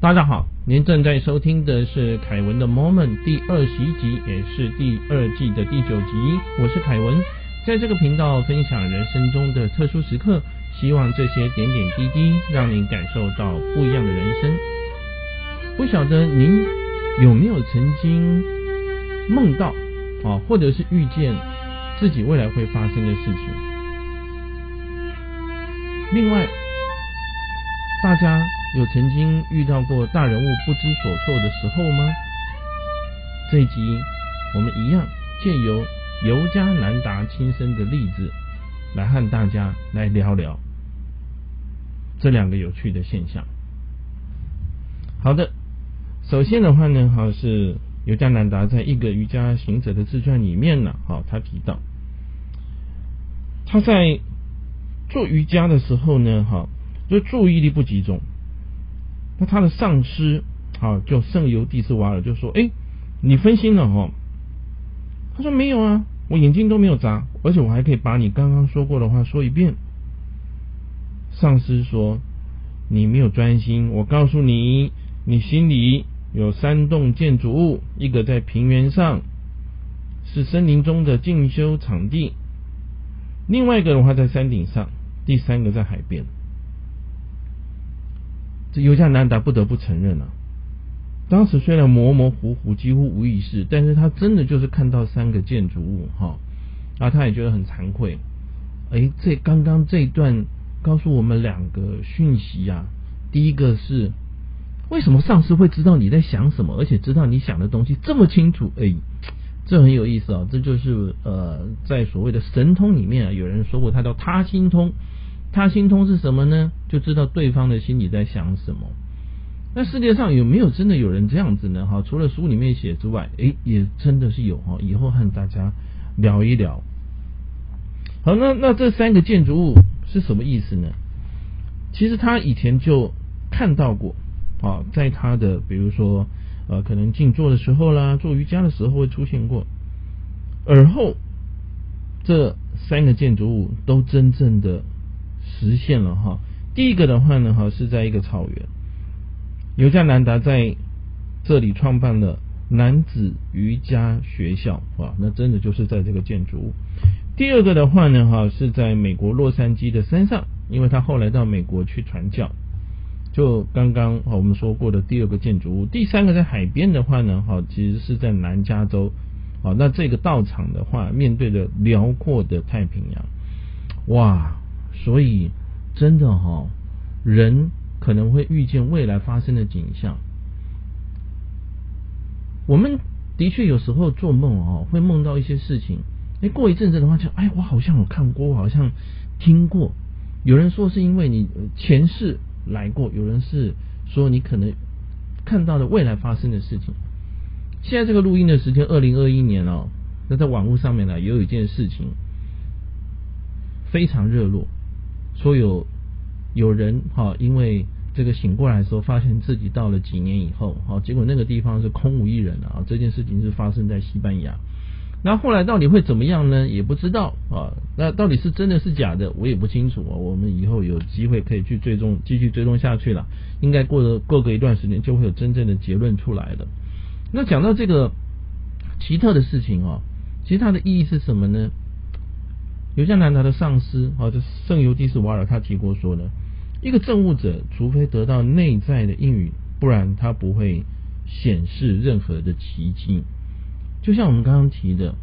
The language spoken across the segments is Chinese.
大家好，您正在收听的是凯文的 Moment 第二十一集，也是第二季的第九集。我是凯文，在这个频道分享人生中的特殊时刻，希望这些点点滴滴让您感受到不一样的人生。不晓得您有没有曾经梦到啊，或者是遇见自己未来会发生的事情？另外，大家。有曾经遇到过大人物不知所措的时候吗？这一集我们一样借由尤加南达亲身的例子，来和大家来聊聊这两个有趣的现象。好的，首先的话呢，哈是尤加南达在一个瑜伽行者的自传里面呢，哈他提到他在做瑜伽的时候呢，哈就注意力不集中。那他的上司啊，就圣尤蒂斯瓦尔就说：“哎，你分心了哈。”他说：“没有啊，我眼睛都没有眨，而且我还可以把你刚刚说过的话说一遍。”上司说：“你没有专心。我告诉你，你心里有三栋建筑物，一个在平原上，是森林中的进修场地；另外一个的话在山顶上；第三个在海边。”这尤加南达不得不承认啊，当时虽然模模糊糊，几乎无意识，但是他真的就是看到三个建筑物哈，啊，他也觉得很惭愧。哎，这刚刚这一段告诉我们两个讯息啊，第一个是为什么上司会知道你在想什么，而且知道你想的东西这么清楚？哎，这很有意思啊，这就是呃，在所谓的神通里面啊，有人说过，他叫他心通。他心通是什么呢？就知道对方的心里在想什么。那世界上有没有真的有人这样子呢？哈，除了书里面写之外，诶，也真的是有哈。以后和大家聊一聊。好，那那这三个建筑物是什么意思呢？其实他以前就看到过啊，在他的比如说呃，可能静坐的时候啦，做瑜伽的时候会出现过。而后这三个建筑物都真正的。实现了哈，第一个的话呢哈是在一个草原，尤加南达在这里创办了男子瑜伽学校啊，那真的就是在这个建筑物。第二个的话呢哈是在美国洛杉矶的山上，因为他后来到美国去传教，就刚刚我们说过的第二个建筑物。第三个在海边的话呢哈，其实是在南加州啊，那这个道场的话面对着辽阔的太平洋，哇。所以，真的哈，人可能会遇见未来发生的景象。我们的确有时候做梦哦，会梦到一些事情。哎，过一阵子的话，就哎，我好像有看过，我好像听过。有人说是因为你前世来过，有人是说你可能看到了未来发生的事情。现在这个录音的时间，二零二一年哦，那在网络上面呢，也有一件事情非常热络。说有有人哈，因为这个醒过来的时候，发现自己到了几年以后，哈，结果那个地方是空无一人啊。这件事情是发生在西班牙。那后来到底会怎么样呢？也不知道啊。那到底是真的是假的，我也不清楚啊。我们以后有机会可以去追踪，继续追踪下去了。应该过了过个一段时间，就会有真正的结论出来了。那讲到这个奇特的事情啊，其实它的意义是什么呢？尤加南达的上司啊，这圣尤蒂斯瓦尔他提过说呢，一个证悟者除非得到内在的应允，不然他不会显示任何的奇迹。就像我们刚刚提的，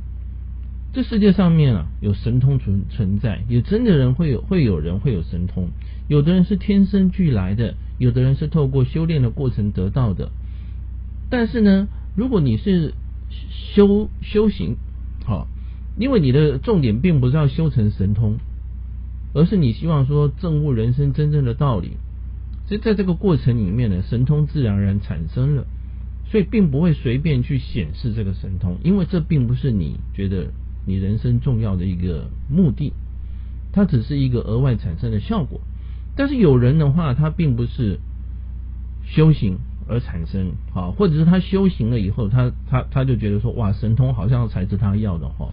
这世界上面啊有神通存存在，也真的人会有会有人会有神通，有的人是天生俱来的，有的人是透过修炼的过程得到的。但是呢，如果你是修修行，好。因为你的重点并不是要修成神通，而是你希望说证悟人生真正的道理。所以在这个过程里面呢，神通自然而然产生了，所以并不会随便去显示这个神通，因为这并不是你觉得你人生重要的一个目的，它只是一个额外产生的效果。但是有人的话，他并不是修行而产生，啊，或者是他修行了以后，他他他就觉得说，哇，神通好像才是他要的哈。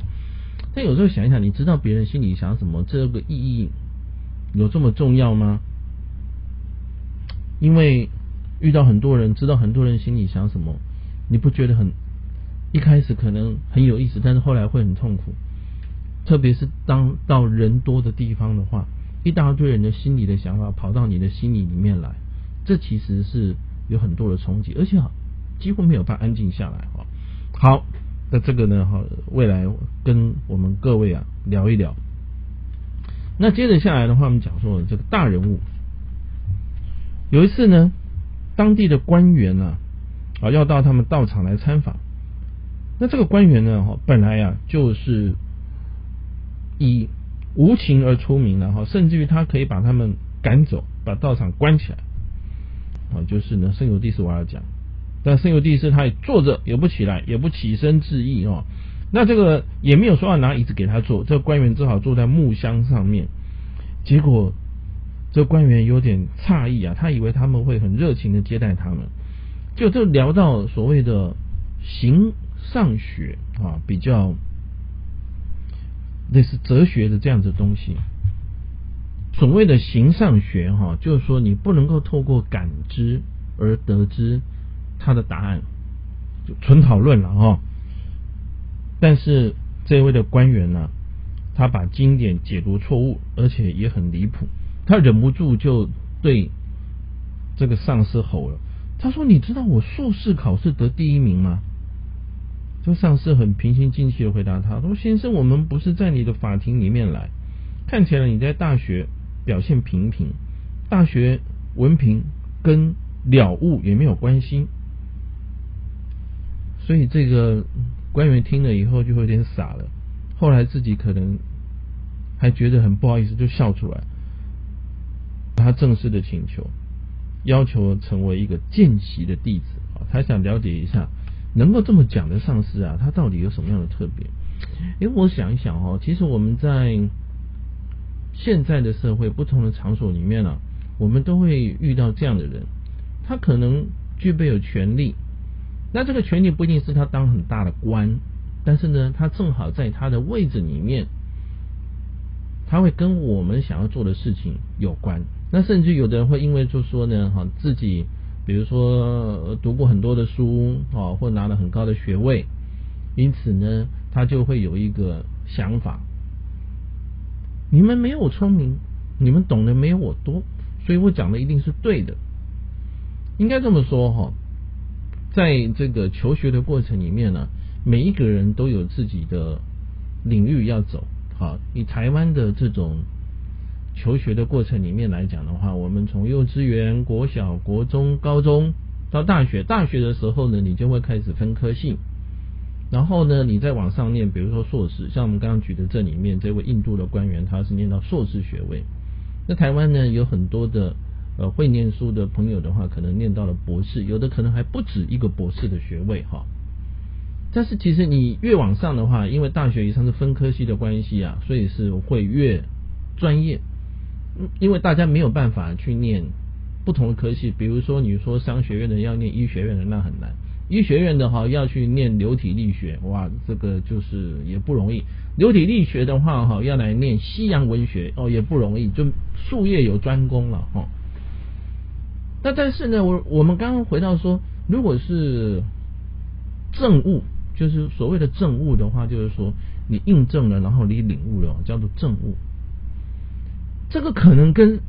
但有时候想一想，你知道别人心里想什么，这个意义有这么重要吗？因为遇到很多人，知道很多人心里想什么，你不觉得很一开始可能很有意思，但是后来会很痛苦。特别是当到人多的地方的话，一大堆人的心里的想法跑到你的心里里面来，这其实是有很多的冲击，而且几乎没有办法安静下来哈。好，那这个呢哈，未来跟我们各位啊聊一聊。那接着下来的话，我们讲说这个大人物。有一次呢，当地的官员啊啊要到他们道场来参访。那这个官员呢哈，本来呀就是以无情而出名的哈，甚至于他可以把他们赶走，把道场关起来。啊，就是呢，圣尤蒂斯瓦尔讲，但圣尤蒂斯他也坐着也不起来，也不起身致意哦。那这个也没有说要拿椅子给他坐，这个官员只好坐在木箱上面。结果，这官员有点诧异啊，他以为他们会很热情的接待他们。就就聊到所谓的形上学啊，比较类似哲学的这样子东西。所谓的形上学哈，就是说你不能够透过感知而得知他的答案，就纯讨论了哈。但是这位的官员呢，他把经典解读错误，而且也很离谱。他忍不住就对这个上司吼了：“他说，你知道我硕士考试得第一名吗？”这个上司很平心静气的回答他：“说先生，我们不是在你的法庭里面来，看起来你在大学表现平平，大学文凭跟了悟也没有关系，所以这个。”官员听了以后就有点傻了，后来自己可能还觉得很不好意思，就笑出来。他正式的请求，要求成为一个见习的弟子，他想了解一下能够这么讲的上司啊，他到底有什么样的特别？因为我想一想哦，其实我们在现在的社会不同的场所里面啊，我们都会遇到这样的人，他可能具备有权利。那这个权利不一定是他当很大的官，但是呢，他正好在他的位置里面，他会跟我们想要做的事情有关。那甚至有的人会因为就说呢，哈，自己比如说读过很多的书啊，或拿了很高的学位，因此呢，他就会有一个想法：你们没有我聪明，你们懂得没有我多，所以我讲的一定是对的。应该这么说哈。在这个求学的过程里面呢，每一个人都有自己的领域要走。好，以台湾的这种求学的过程里面来讲的话，我们从幼稚园、国小、国中、高中到大学，大学的时候呢，你就会开始分科性，然后呢，你再往上念，比如说硕士，像我们刚刚举的这里面这位印度的官员，他是念到硕士学位。那台湾呢，有很多的。呃，会念书的朋友的话，可能念到了博士，有的可能还不止一个博士的学位哈。但是其实你越往上的话，因为大学以上是分科系的关系啊，所以是会越专业。因为大家没有办法去念不同的科系，比如说你说商学院的要念医学院的那很难，医学院的哈要去念流体力学，哇，这个就是也不容易。流体力学的话哈要来念西洋文学哦也不容易，就术业有专攻了哈。那但是呢，我我们刚刚回到说，如果是证悟，就是所谓的证悟的话，就是说你印证了，然后你领悟了，叫做证悟。这个可能跟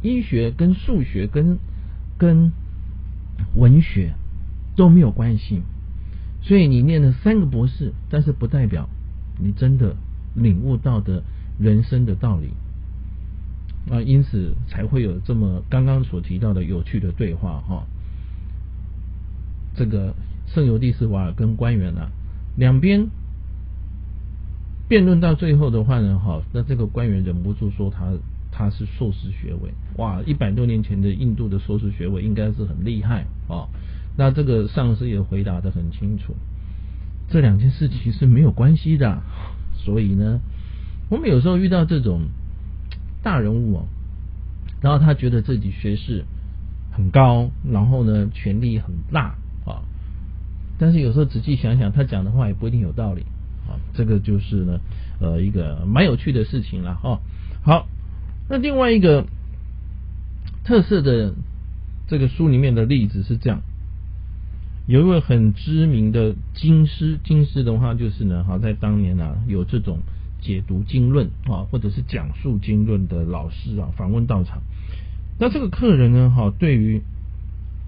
医学、跟数学、跟跟文学都没有关系。所以你念了三个博士，但是不代表你真的领悟到的人生的道理。啊，因此才会有这么刚刚所提到的有趣的对话哈。这个圣尤蒂斯瓦尔跟官员啊，两边辩论到最后的话呢，哈，那这个官员忍不住说他他是硕士学位，哇，一百多年前的印度的硕士学位应该是很厉害啊。那这个上司也回答的很清楚，这两件事情是没有关系的。所以呢，我们有时候遇到这种。大人物哦，然后他觉得自己学识很高，然后呢权力很大啊，但是有时候仔细想想，他讲的话也不一定有道理啊。这个就是呢呃一个蛮有趣的事情了哈。好，那另外一个特色的这个书里面的例子是这样：有一位很知名的金师，金师的话就是呢，哈，在当年啊，有这种解读经论啊，或者是讲述经论的老师啊，访问道场。那这个客人呢，哈，对于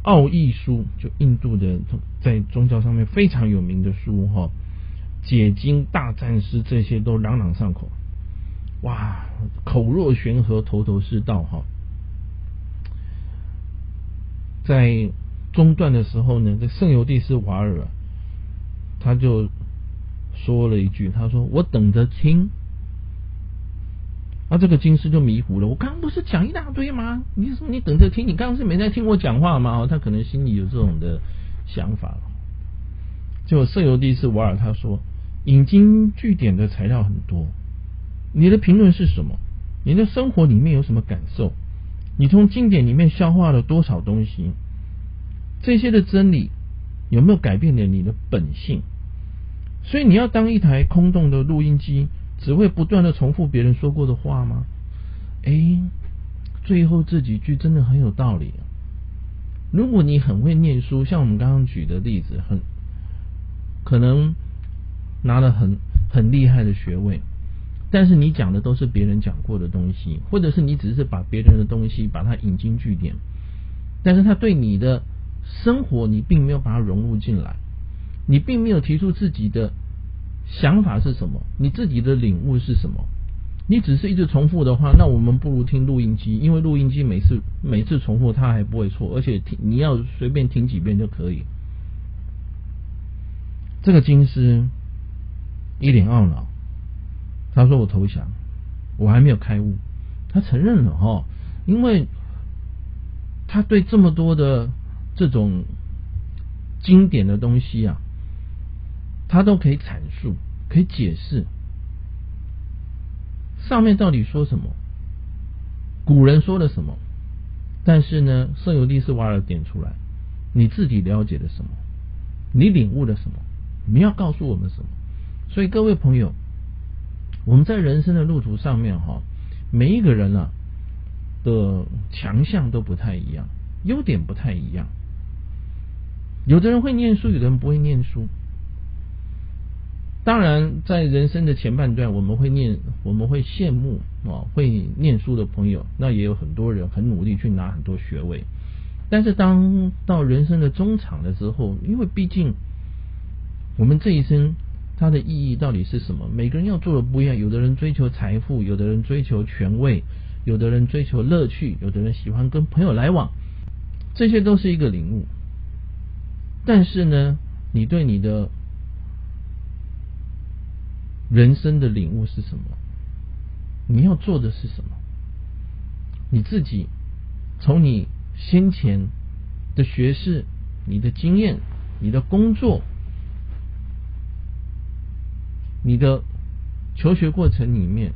奥义书，就印度的在宗教上面非常有名的书，哈，解经大战师这些都朗朗上口，哇，口若悬河，头头是道，哈。在中段的时候呢，这圣尤蒂斯瓦尔他就说了一句：“他说我等着听。”那这个金师就迷糊了。我刚刚不是讲一大堆吗？你说你等着听？你刚刚是没在听我讲话吗？他可能心里有这种的想法。就舍尤蒂斯瓦尔他说：“引经据典的材料很多，你的评论是什么？你的生活里面有什么感受？”你从经典里面消化了多少东西？这些的真理有没有改变了你的本性？所以你要当一台空洞的录音机，只会不断的重复别人说过的话吗？哎，最后这几句真的很有道理。如果你很会念书，像我们刚刚举的例子，很可能拿了很很厉害的学位。但是你讲的都是别人讲过的东西，或者是你只是把别人的东西把它引经据典，但是他对你的生活你并没有把它融入进来，你并没有提出自己的想法是什么，你自己的领悟是什么，你只是一直重复的话，那我们不如听录音机，因为录音机每次每次重复它还不会错，而且听你要随便听几遍就可以。这个金师一脸懊恼。他说：“我投降，我还没有开悟。”他承认了哈，因为他对这么多的这种经典的东西啊，他都可以阐述、可以解释上面到底说什么，古人说了什么。但是呢，圣尤利斯瓦尔点出来，你自己了解了什么？你领悟了什么？你要告诉我们什么？所以各位朋友。我们在人生的路途上面哈，每一个人啊的强项都不太一样，优点不太一样。有的人会念书，有的人不会念书。当然，在人生的前半段，我们会念，我们会羡慕啊会念书的朋友。那也有很多人很努力去拿很多学位。但是，当到人生的中场的时候，因为毕竟我们这一生。它的意义到底是什么？每个人要做的不一样。有的人追求财富，有的人追求权位，有的人追求乐趣，有的人喜欢跟朋友来往，这些都是一个领悟。但是呢，你对你的人生的领悟是什么？你要做的是什么？你自己从你先前的学识、你的经验、你的工作。你的求学过程里面，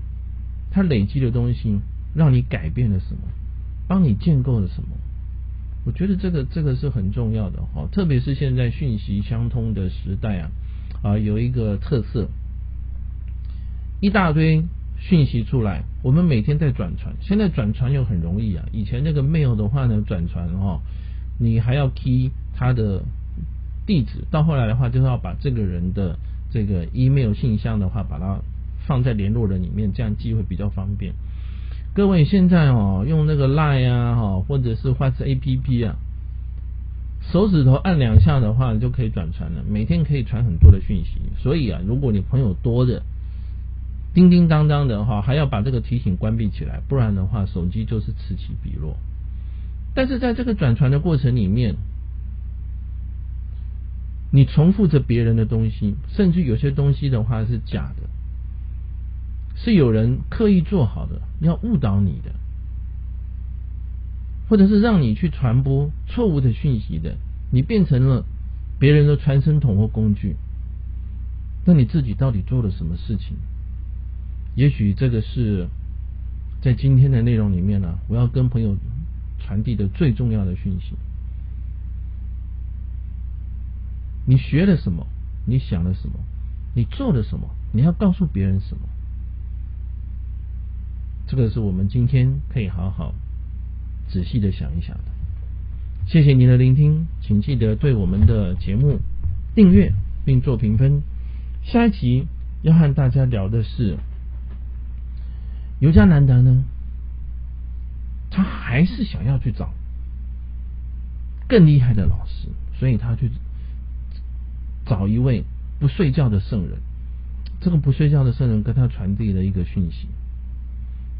它累积的东西，让你改变了什么？帮你建构了什么？我觉得这个这个是很重要的哈，特别是现在讯息相通的时代啊啊，有一个特色，一大堆讯息出来，我们每天在转传，现在转传又很容易啊，以前那个 mail 的话呢，转传哈，你还要 key 他的地址，到后来的话，就是要把这个人的。这个 email 信箱的话，把它放在联络人里面，这样记会比较方便。各位现在哦，用那个 line 啊，哈，或者是或者 app 啊，手指头按两下的话，就可以转传了。每天可以传很多的讯息，所以啊，如果你朋友多的，叮叮当当的哈，还要把这个提醒关闭起来，不然的话，手机就是此起彼落。但是在这个转传的过程里面，你重复着别人的东西，甚至有些东西的话是假的，是有人刻意做好的，要误导你的，或者是让你去传播错误的讯息的，你变成了别人的传声筒或工具。那你自己到底做了什么事情？也许这个是在今天的内容里面呢，我要跟朋友传递的最重要的讯息。你学了什么？你想了什么？你做了什么？你要告诉别人什么？这个是我们今天可以好好仔细的想一想的。谢谢您的聆听，请记得对我们的节目订阅并做评分。下一集要和大家聊的是尤加南达呢，他还是想要去找更厉害的老师，所以他去找一位不睡觉的圣人。这个不睡觉的圣人跟他传递了一个讯息，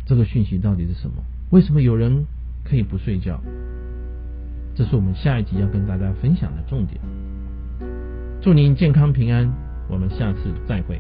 这个讯息到底是什么？为什么有人可以不睡觉？这是我们下一集要跟大家分享的重点。祝您健康平安，我们下次再会。